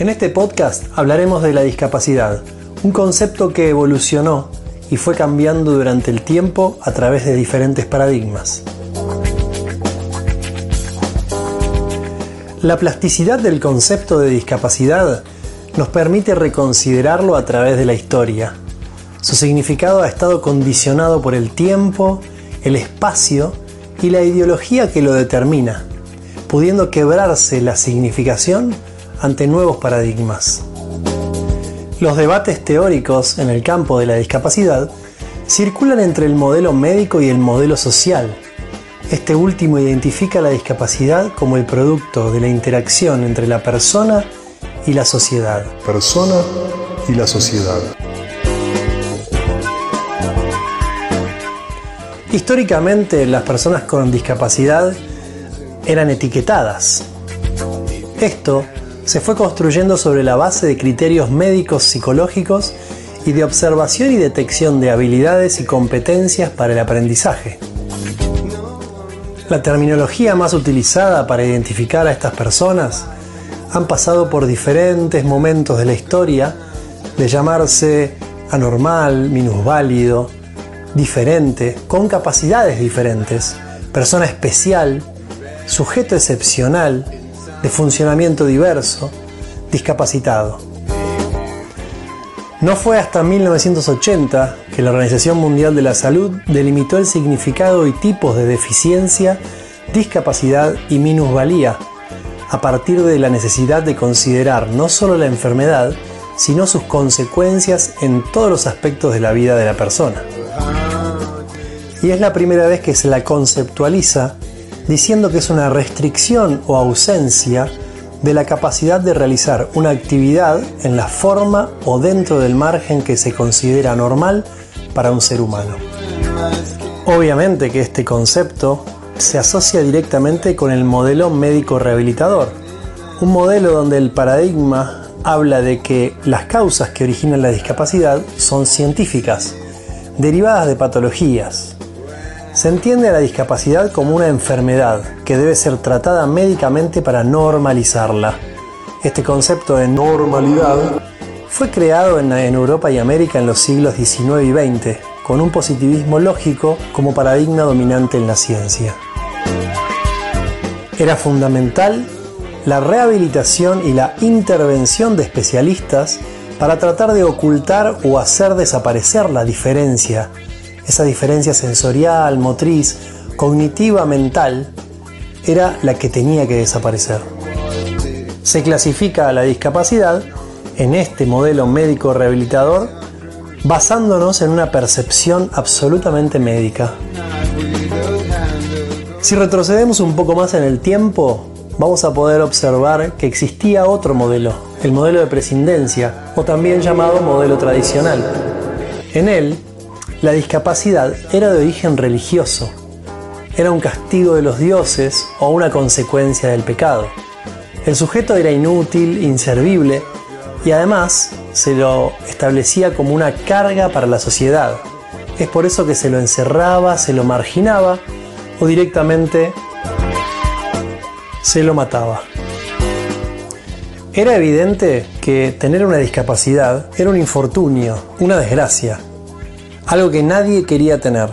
En este podcast hablaremos de la discapacidad, un concepto que evolucionó y fue cambiando durante el tiempo a través de diferentes paradigmas. La plasticidad del concepto de discapacidad nos permite reconsiderarlo a través de la historia. Su significado ha estado condicionado por el tiempo, el espacio y la ideología que lo determina, pudiendo quebrarse la significación ante nuevos paradigmas. Los debates teóricos en el campo de la discapacidad circulan entre el modelo médico y el modelo social. Este último identifica la discapacidad como el producto de la interacción entre la persona y la sociedad. Persona y la sociedad. Históricamente las personas con discapacidad eran etiquetadas. Esto se fue construyendo sobre la base de criterios médicos psicológicos y de observación y detección de habilidades y competencias para el aprendizaje. La terminología más utilizada para identificar a estas personas han pasado por diferentes momentos de la historia de llamarse anormal, minusválido, diferente, con capacidades diferentes, persona especial, sujeto excepcional, de funcionamiento diverso, discapacitado. No fue hasta 1980 que la Organización Mundial de la Salud delimitó el significado y tipos de deficiencia, discapacidad y minusvalía, a partir de la necesidad de considerar no solo la enfermedad, sino sus consecuencias en todos los aspectos de la vida de la persona. Y es la primera vez que se la conceptualiza diciendo que es una restricción o ausencia de la capacidad de realizar una actividad en la forma o dentro del margen que se considera normal para un ser humano. Obviamente que este concepto se asocia directamente con el modelo médico rehabilitador, un modelo donde el paradigma habla de que las causas que originan la discapacidad son científicas, derivadas de patologías, se entiende la discapacidad como una enfermedad que debe ser tratada médicamente para normalizarla. Este concepto de normalidad fue creado en, Europa y América en los siglos XIX y XX, con un positivismo lógico como paradigma dominante en la ciencia. Era fundamental la rehabilitación y la intervención de especialistas para tratar de ocultar o hacer desaparecer la diferencia esa diferencia sensorial, motriz, cognitiva, mental, era la que tenía que desaparecer. Se clasifica la discapacidad en este modelo médico rehabilitador basándonos en una percepción absolutamente médica. Si retrocedemos un poco más en el tiempo, vamos a poder observar que existía otro modelo, el modelo de prescindencia, o también llamado modelo tradicional. En él, la discapacidad era de origen religioso, era un castigo de los dioses o una consecuencia del pecado. El sujeto era inútil, inservible y además se lo establecía como una carga para la sociedad. Es por eso que se lo encerraba, se lo marginaba o directamente se lo mataba. Era evidente que tener una discapacidad era un infortunio, una desgracia, algo que nadie quería tener.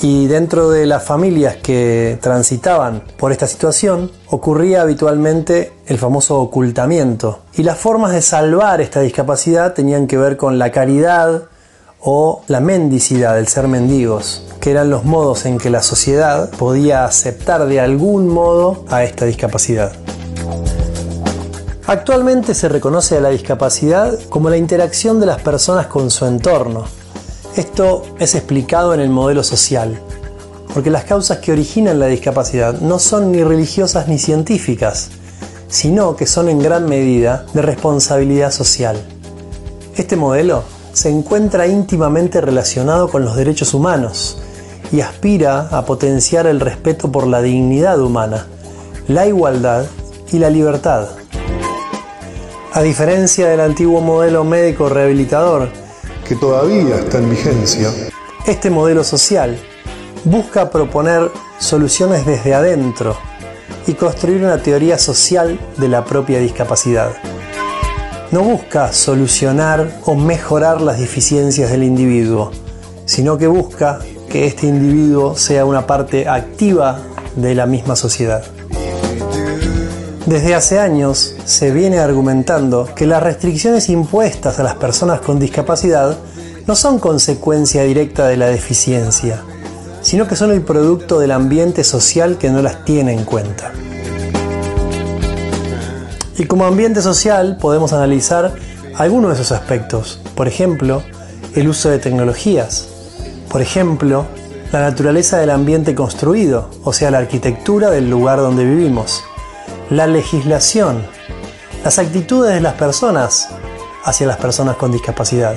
Y dentro de las familias que transitaban por esta situación, ocurría habitualmente el famoso ocultamiento. Y las formas de salvar esta discapacidad tenían que ver con la caridad o la mendicidad, el ser mendigos, que eran los modos en que la sociedad podía aceptar de algún modo a esta discapacidad. Actualmente se reconoce a la discapacidad como la interacción de las personas con su entorno, esto es explicado en el modelo social, porque las causas que originan la discapacidad no son ni religiosas ni científicas, sino que son en gran medida de responsabilidad social. Este modelo se encuentra íntimamente relacionado con los derechos humanos y aspira a potenciar el respeto por la dignidad humana, la igualdad y la libertad. A diferencia del antiguo modelo médico rehabilitador, que todavía está en vigencia. Este modelo social busca proponer soluciones desde adentro y construir una teoría social de la propia discapacidad. no busca solucionar o mejorar las deficiencias del individuo, sino que busca que este individuo sea una parte activa de la misma sociedad. Desde hace años se viene argumentando que las restricciones impuestas a las personas con discapacidad no son consecuencia directa de la deficiencia, sino que son el producto del ambiente social que no las tiene en cuenta. Y como ambiente social podemos analizar algunos de esos aspectos. Por ejemplo, el uso de tecnologías. Por ejemplo, la naturaleza del ambiente construido, o sea, la arquitectura del lugar donde vivimos. La legislación. Las actitudes de las personas hacia las personas con discapacidad.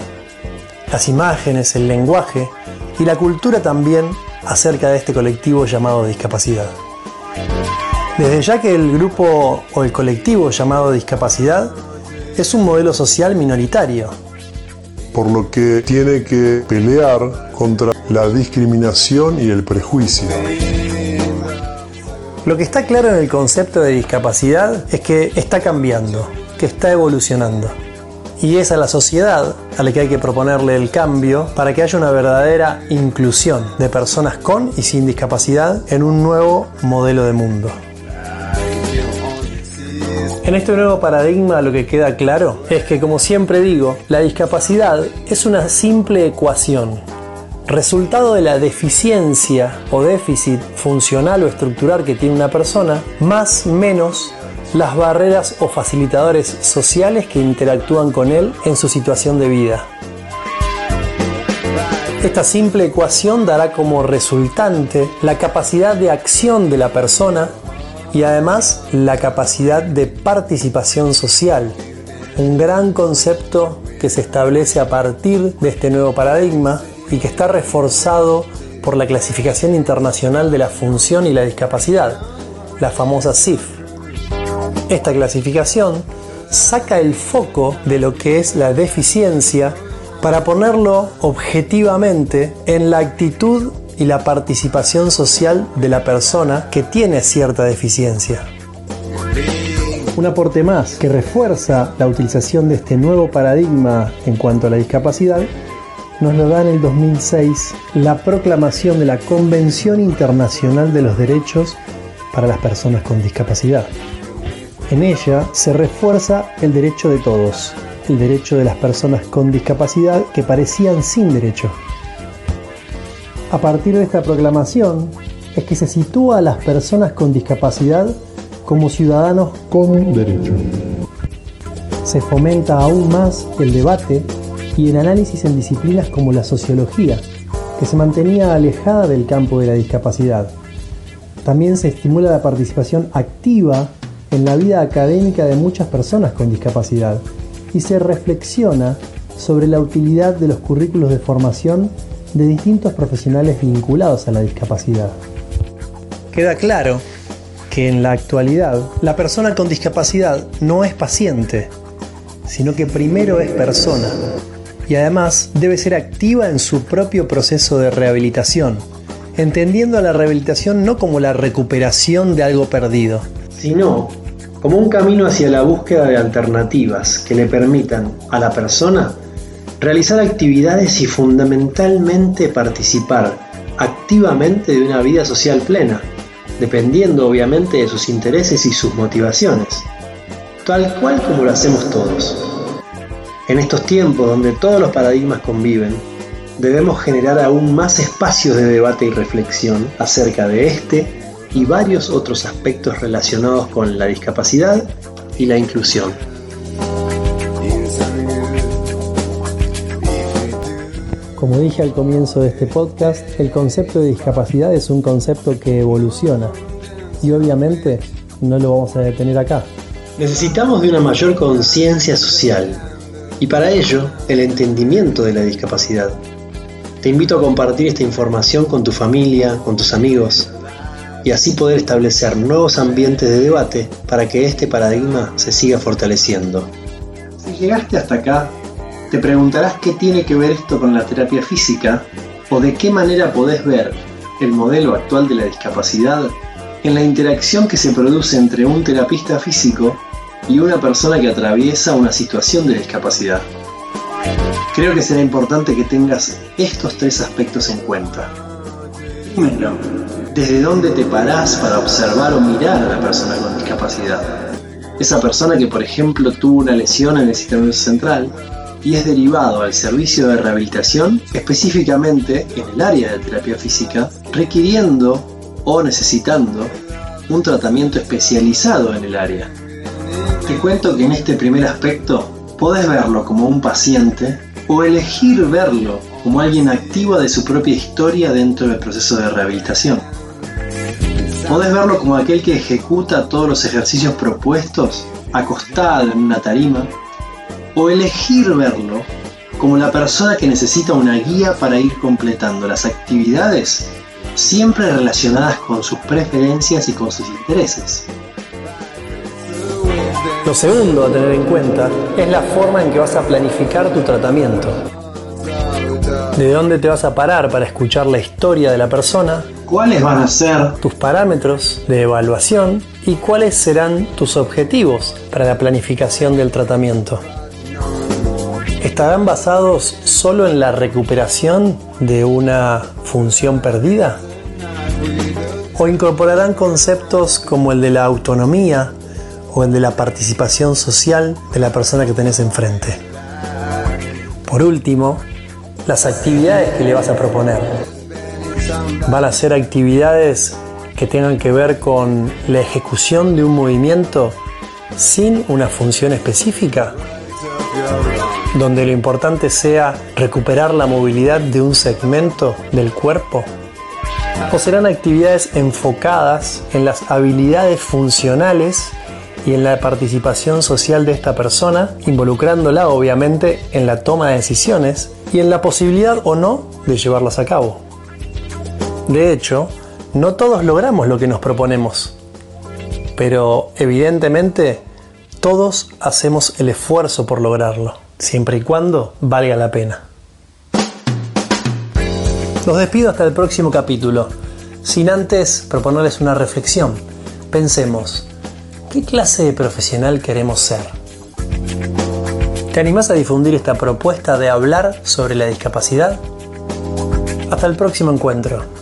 Las imágenes, el lenguaje y la cultura también acerca de este colectivo llamado discapacidad. Desde ya que el grupo o el colectivo llamado discapacidad es un modelo social minoritario. Por lo que tiene que pelear contra la discriminación y el prejuicio. Lo que está claro en el concepto de discapacidad es que está cambiando, que está evolucionando. Y es a la sociedad a la que hay que proponerle el cambio para que haya una verdadera inclusión de personas con y sin discapacidad en un nuevo modelo de mundo. En este nuevo paradigma lo que queda claro es que, como siempre digo, la discapacidad es una simple ecuación, resultado de la deficiencia o déficit funcional o estructural que tiene una persona, más menos las barreras o facilitadores sociales que interactúan con él en su situación de vida. Esta simple ecuación dará como resultante la capacidad de acción de la persona y además la capacidad de participación social, un gran concepto que se establece a partir de este nuevo paradigma y que está reforzado por la clasificación internacional de la función y la discapacidad, la famosa CIF. Esta clasificación saca el foco de lo que es la deficiencia para ponerlo objetivamente en la actitud y la participación social de la persona que tiene cierta deficiencia. Un aporte más que refuerza la utilización de este nuevo paradigma en cuanto a la discapacidad nos lo da en el 2006 la proclamación de la Convención Internacional de los Derechos para las Personas con Discapacidad. En ella se refuerza el derecho de todos, el derecho de las personas con discapacidad que parecían sin derecho. A partir de esta proclamación es que se sitúa a las personas con discapacidad como ciudadanos con derecho. Se fomenta aún más el debate y el análisis en disciplinas como la sociología, que se mantenía alejada del campo de la discapacidad. También se estimula la participación activa en la vida académica de muchas personas con discapacidad y se reflexiona sobre la utilidad de los currículos de formación de distintos profesionales vinculados a la discapacidad. Queda claro que en la actualidad la persona con discapacidad no es paciente, sino que primero es persona y además debe ser activa en su propio proceso de rehabilitación, entendiendo a la rehabilitación no como la recuperación de algo perdido, sino como un camino hacia la búsqueda de alternativas que le permitan a la persona realizar actividades y fundamentalmente participar activamente de una vida social plena, dependiendo obviamente de sus intereses y sus motivaciones, tal cual como lo hacemos todos. En estos tiempos donde todos los paradigmas conviven, debemos generar aún más espacios de debate y reflexión acerca de este y varios otros aspectos relacionados con la discapacidad y la inclusión. Como dije al comienzo de este podcast, el concepto de discapacidad es un concepto que evoluciona y obviamente no lo vamos a detener acá. Necesitamos de una mayor conciencia social y para ello el entendimiento de la discapacidad. Te invito a compartir esta información con tu familia, con tus amigos y así poder establecer nuevos ambientes de debate para que este paradigma se siga fortaleciendo. Si llegaste hasta acá, te preguntarás qué tiene que ver esto con la terapia física o de qué manera podés ver el modelo actual de la discapacidad en la interacción que se produce entre un terapista físico y una persona que atraviesa una situación de discapacidad. Creo que será importante que tengas estos tres aspectos en cuenta. Primero, ¿desde dónde te parás para observar o mirar a la persona con discapacidad? Esa persona que, por ejemplo, tuvo una lesión en el sistema central y es derivado al servicio de rehabilitación, específicamente en el área de terapia física, requiriendo o necesitando un tratamiento especializado en el área. Te cuento que en este primer aspecto podés verlo como un paciente o elegir verlo como alguien activo de su propia historia dentro del proceso de rehabilitación. Podés verlo como aquel que ejecuta todos los ejercicios propuestos acostado en una tarima o elegir verlo como la persona que necesita una guía para ir completando las actividades siempre relacionadas con sus preferencias y con sus intereses. Lo segundo a tener en cuenta es la forma en que vas a planificar tu tratamiento. ¿De dónde te vas a parar para escuchar la historia de la persona? ¿Cuáles van a ser tus parámetros de evaluación? ¿Y cuáles serán tus objetivos para la planificación del tratamiento? ¿Estarán basados solo en la recuperación de una función perdida? ¿O incorporarán conceptos como el de la autonomía o el de la participación social de la persona que tenés enfrente? Por último, las actividades que le vas a proponer. ¿Van a ser actividades que tengan que ver con la ejecución de un movimiento sin una función específica? donde lo importante sea recuperar la movilidad de un segmento del cuerpo? ¿O serán actividades enfocadas en las habilidades funcionales y en la participación social de esta persona, involucrándola obviamente en la toma de decisiones y en la posibilidad o no de llevarlas a cabo? De hecho, no todos logramos lo que nos proponemos, pero evidentemente todos hacemos el esfuerzo por lograrlo siempre y cuando valga la pena. Los despido hasta el próximo capítulo, sin antes proponerles una reflexión. Pensemos, ¿qué clase de profesional queremos ser? ¿Te animás a difundir esta propuesta de hablar sobre la discapacidad? Hasta el próximo encuentro.